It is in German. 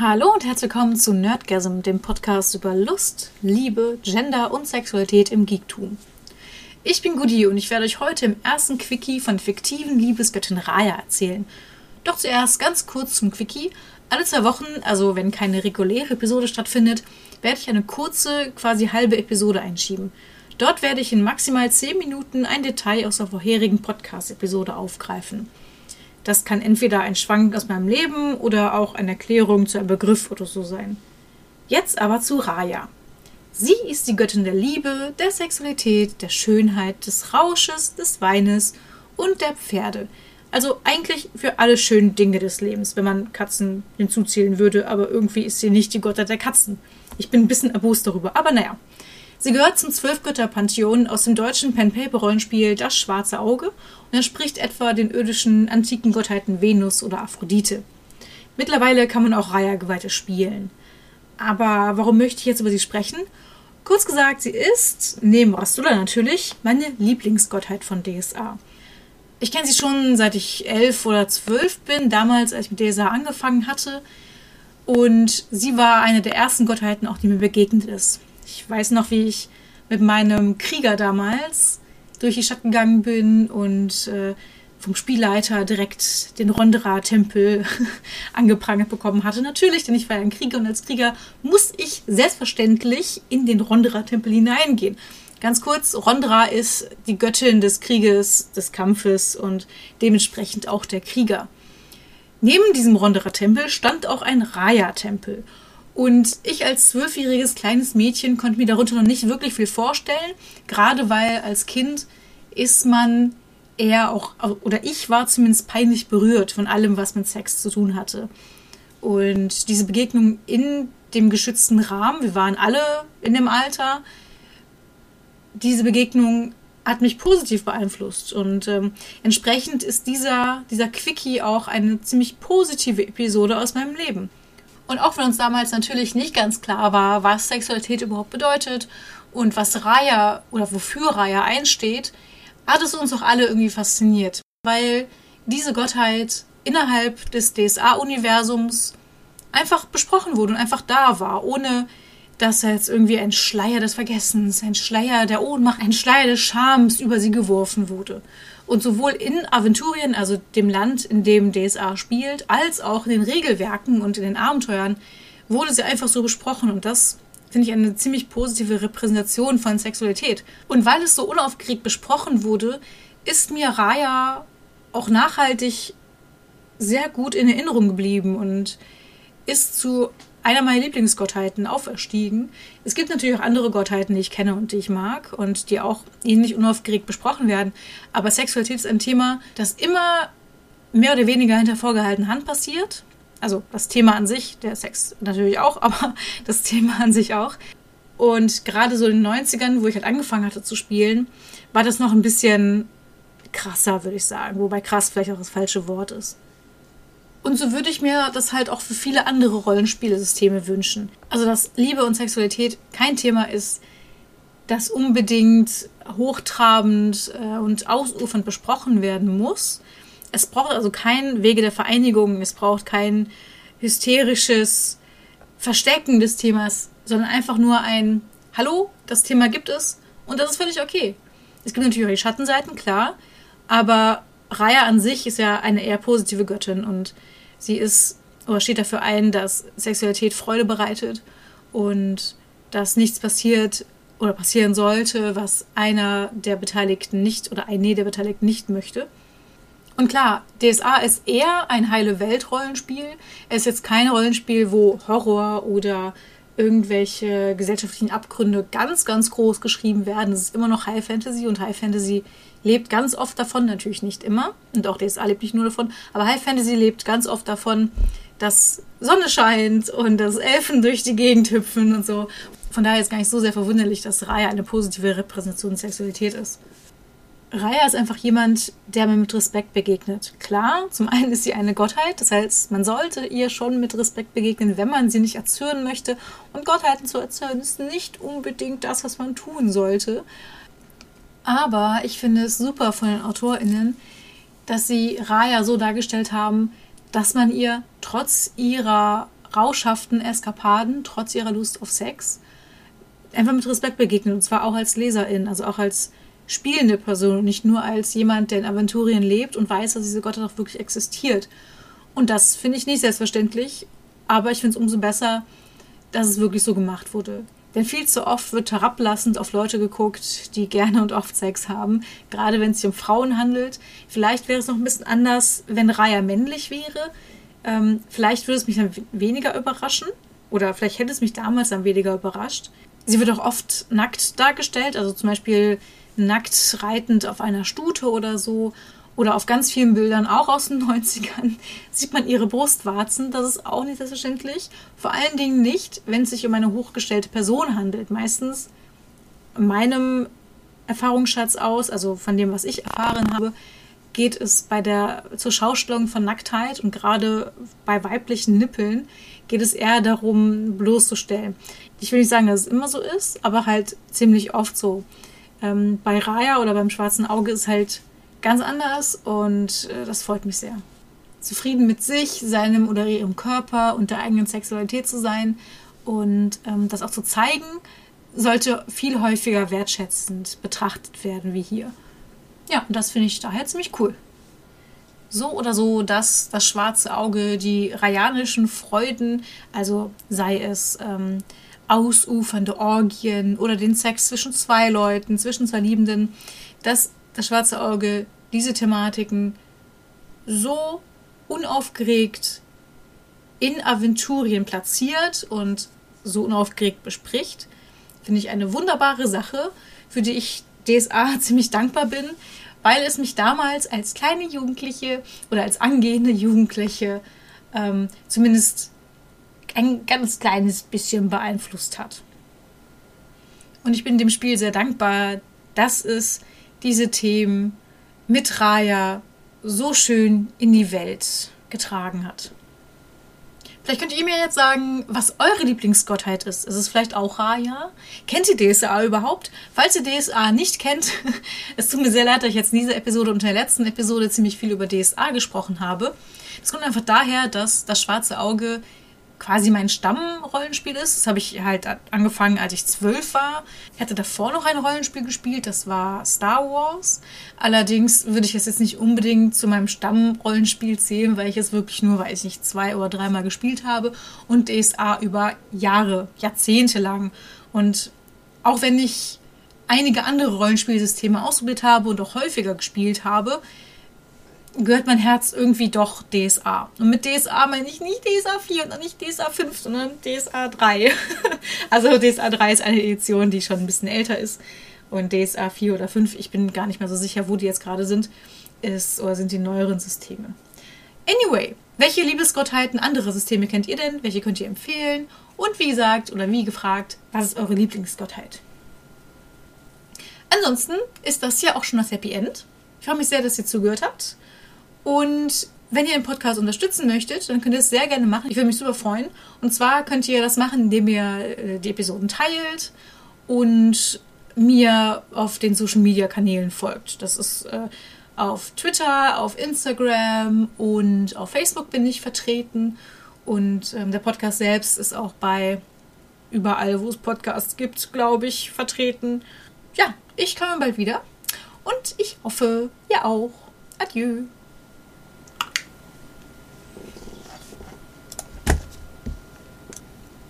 Hallo und herzlich willkommen zu Nerdgasm, dem Podcast über Lust, Liebe, Gender und Sexualität im Geektum. Ich bin Gudi und ich werde euch heute im ersten Quickie von fiktiven Liebesgöttin Raya erzählen. Doch zuerst ganz kurz zum Quickie. Alle zwei Wochen, also wenn keine reguläre Episode stattfindet, werde ich eine kurze, quasi halbe Episode einschieben. Dort werde ich in maximal 10 Minuten ein Detail aus der vorherigen Podcast-Episode aufgreifen. Das kann entweder ein Schwank aus meinem Leben oder auch eine Erklärung zu einem Begriff oder so sein. Jetzt aber zu Raya. Sie ist die Göttin der Liebe, der Sexualität, der Schönheit, des Rausches, des Weines und der Pferde. Also eigentlich für alle schönen Dinge des Lebens, wenn man Katzen hinzuzählen würde, aber irgendwie ist sie nicht die Gottheit der Katzen. Ich bin ein bisschen erbost darüber, aber naja. Sie gehört zum Zwölfgötter-Pantheon aus dem deutschen Pen-Paper-Rollenspiel Das Schwarze Auge und entspricht etwa den irdischen antiken Gottheiten Venus oder Aphrodite. Mittlerweile kann man auch Raya-Geweihte spielen. Aber warum möchte ich jetzt über sie sprechen? Kurz gesagt, sie ist, neben Rastula natürlich, meine Lieblingsgottheit von DSA. Ich kenne sie schon seit ich elf oder zwölf bin, damals, als ich mit DSA angefangen hatte. Und sie war eine der ersten Gottheiten, auch die mir begegnet ist. Ich weiß noch, wie ich mit meinem Krieger damals durch die Stadt gegangen bin und äh, vom Spielleiter direkt den Rondra-Tempel angeprangert bekommen hatte. Natürlich, denn ich war ja ein Krieger und als Krieger muss ich selbstverständlich in den Rondra-Tempel hineingehen. Ganz kurz, Rondra ist die Göttin des Krieges, des Kampfes und dementsprechend auch der Krieger. Neben diesem Rondra-Tempel stand auch ein Raya-Tempel. Und ich als zwölfjähriges kleines Mädchen konnte mir darunter noch nicht wirklich viel vorstellen, gerade weil als Kind ist man eher auch, oder ich war zumindest peinlich berührt von allem, was mit Sex zu tun hatte. Und diese Begegnung in dem geschützten Rahmen, wir waren alle in dem Alter, diese Begegnung hat mich positiv beeinflusst. Und ähm, entsprechend ist dieser, dieser Quickie auch eine ziemlich positive Episode aus meinem Leben. Und auch wenn uns damals natürlich nicht ganz klar war, was Sexualität überhaupt bedeutet und was Raya oder wofür Raya einsteht, hat es uns auch alle irgendwie fasziniert. Weil diese Gottheit innerhalb des DSA-Universums einfach besprochen wurde und einfach da war, ohne dass jetzt irgendwie ein Schleier des Vergessens, ein Schleier der Ohnmacht, ein Schleier des Schams über sie geworfen wurde. Und sowohl in Aventurien, also dem Land, in dem DSA spielt, als auch in den Regelwerken und in den Abenteuern, wurde sie einfach so besprochen. Und das finde ich eine ziemlich positive Repräsentation von Sexualität. Und weil es so unaufgeregt besprochen wurde, ist mir Raya auch nachhaltig sehr gut in Erinnerung geblieben und ist zu einer meiner Lieblingsgottheiten auferstiegen. Es gibt natürlich auch andere Gottheiten, die ich kenne und die ich mag und die auch ähnlich unaufgeregt besprochen werden. Aber Sexualität ist ein Thema, das immer mehr oder weniger hinter vorgehaltener Hand passiert. Also das Thema an sich, der Sex natürlich auch, aber das Thema an sich auch. Und gerade so in den 90ern, wo ich halt angefangen hatte zu spielen, war das noch ein bisschen krasser, würde ich sagen. Wobei krass vielleicht auch das falsche Wort ist. Und so würde ich mir das halt auch für viele andere Rollenspielesysteme wünschen. Also, dass Liebe und Sexualität kein Thema ist, das unbedingt hochtrabend äh, und ausufernd besprochen werden muss. Es braucht also kein Wege der Vereinigung, es braucht kein hysterisches Verstecken des Themas, sondern einfach nur ein Hallo, das Thema gibt es und das ist völlig okay. Es gibt natürlich auch die Schattenseiten, klar, aber Raya an sich ist ja eine eher positive Göttin und sie ist oder steht dafür ein, dass Sexualität Freude bereitet und dass nichts passiert oder passieren sollte, was einer der Beteiligten nicht oder eine der Beteiligten nicht möchte. Und klar, DSA ist eher ein heile Welt-Rollenspiel. Es ist jetzt kein Rollenspiel, wo Horror oder irgendwelche gesellschaftlichen Abgründe ganz, ganz groß geschrieben werden. Es ist immer noch High Fantasy und High Fantasy lebt ganz oft davon, natürlich nicht immer, und auch DSA lebt nicht nur davon, aber High Fantasy lebt ganz oft davon, dass Sonne scheint und dass Elfen durch die Gegend hüpfen und so. Von daher ist gar nicht so sehr verwunderlich, dass Raya eine positive Repräsentation der Sexualität ist. Raya ist einfach jemand, der mir mit Respekt begegnet. Klar, zum einen ist sie eine Gottheit, das heißt, man sollte ihr schon mit Respekt begegnen, wenn man sie nicht erzürnen möchte. Und Gottheiten zu erzürnen ist nicht unbedingt das, was man tun sollte. Aber ich finde es super von den AutorInnen, dass sie Raya so dargestellt haben, dass man ihr trotz ihrer rauschhaften Eskapaden, trotz ihrer Lust auf Sex, einfach mit Respekt begegnet. Und zwar auch als Leserin, also auch als spielende Person und nicht nur als jemand, der in Aventurien lebt und weiß, dass diese Gottheit auch wirklich existiert. Und das finde ich nicht selbstverständlich, aber ich finde es umso besser, dass es wirklich so gemacht wurde. Denn viel zu oft wird herablassend auf Leute geguckt, die gerne und oft Sex haben, gerade wenn es sich um Frauen handelt. Vielleicht wäre es noch ein bisschen anders, wenn Raya männlich wäre. Ähm, vielleicht würde es mich dann weniger überraschen. Oder vielleicht hätte es mich damals dann weniger überrascht. Sie wird auch oft nackt dargestellt, also zum Beispiel nackt reitend auf einer Stute oder so. Oder auf ganz vielen Bildern, auch aus den 90ern, sieht man ihre Brustwarzen. Das ist auch nicht selbstverständlich. Vor allen Dingen nicht, wenn es sich um eine hochgestellte Person handelt. Meistens meinem Erfahrungsschatz aus, also von dem, was ich erfahren habe, geht es bei der zur Schaustellung von Nacktheit und gerade bei weiblichen Nippeln geht es eher darum, bloßzustellen. Ich will nicht sagen, dass es immer so ist, aber halt ziemlich oft so. Ähm, bei Raya oder beim schwarzen Auge ist halt ganz anders und äh, das freut mich sehr. Zufrieden mit sich, seinem oder ihrem Körper und der eigenen Sexualität zu sein und ähm, das auch zu zeigen, sollte viel häufiger wertschätzend betrachtet werden wie hier. Ja, und das finde ich daher ziemlich cool. So oder so, dass das schwarze Auge die rayanischen Freuden, also sei es ähm, ausufernde Orgien oder den Sex zwischen zwei Leuten, zwischen zwei Liebenden, dass das schwarze Auge diese Thematiken so unaufgeregt in Aventurien platziert und so unaufgeregt bespricht, finde ich eine wunderbare Sache, für die ich DSA ziemlich dankbar bin, weil es mich damals als kleine Jugendliche oder als angehende Jugendliche ähm, zumindest ein ganz kleines bisschen beeinflusst hat. Und ich bin dem Spiel sehr dankbar, dass es diese Themen mit Raya so schön in die Welt getragen hat. Vielleicht könnt ihr mir jetzt sagen, was eure Lieblingsgottheit ist. Ist es vielleicht auch Raya? Kennt ihr DSA überhaupt? Falls ihr DSA nicht kennt, es tut mir sehr leid, dass ich jetzt in dieser Episode und in der letzten Episode ziemlich viel über DSA gesprochen habe. Das kommt einfach daher, dass das schwarze Auge quasi mein Stammrollenspiel ist. Das habe ich halt angefangen, als ich zwölf war. Ich hatte davor noch ein Rollenspiel gespielt, das war Star Wars. Allerdings würde ich es jetzt nicht unbedingt zu meinem Stammrollenspiel zählen, weil ich es wirklich nur, weiß ich nicht, zwei oder dreimal gespielt habe und DSA über Jahre, Jahrzehnte lang. Und auch wenn ich einige andere Rollenspielsysteme ausprobiert habe und auch häufiger gespielt habe, gehört mein Herz irgendwie doch DSA. Und mit DSA meine ich nicht DSA 4 und nicht DSA 5, sondern DSA 3. also DSA 3 ist eine Edition, die schon ein bisschen älter ist. Und DSA 4 oder 5, ich bin gar nicht mehr so sicher, wo die jetzt gerade sind, ist oder sind die neueren Systeme. Anyway, welche Liebesgottheiten andere Systeme kennt ihr denn? Welche könnt ihr empfehlen? Und wie gesagt oder wie gefragt, was ist eure Lieblingsgottheit? Ansonsten ist das ja auch schon das Happy End. Ich freue mich sehr, dass ihr zugehört habt. Und wenn ihr den Podcast unterstützen möchtet, dann könnt ihr es sehr gerne machen. Ich würde mich super freuen. Und zwar könnt ihr das machen, indem ihr äh, die Episoden teilt und mir auf den Social Media Kanälen folgt. Das ist äh, auf Twitter, auf Instagram und auf Facebook bin ich vertreten. Und ähm, der Podcast selbst ist auch bei überall, wo es Podcasts gibt, glaube ich, vertreten. Ja, ich komme bald wieder. Und ich hoffe, ihr auch. Adieu.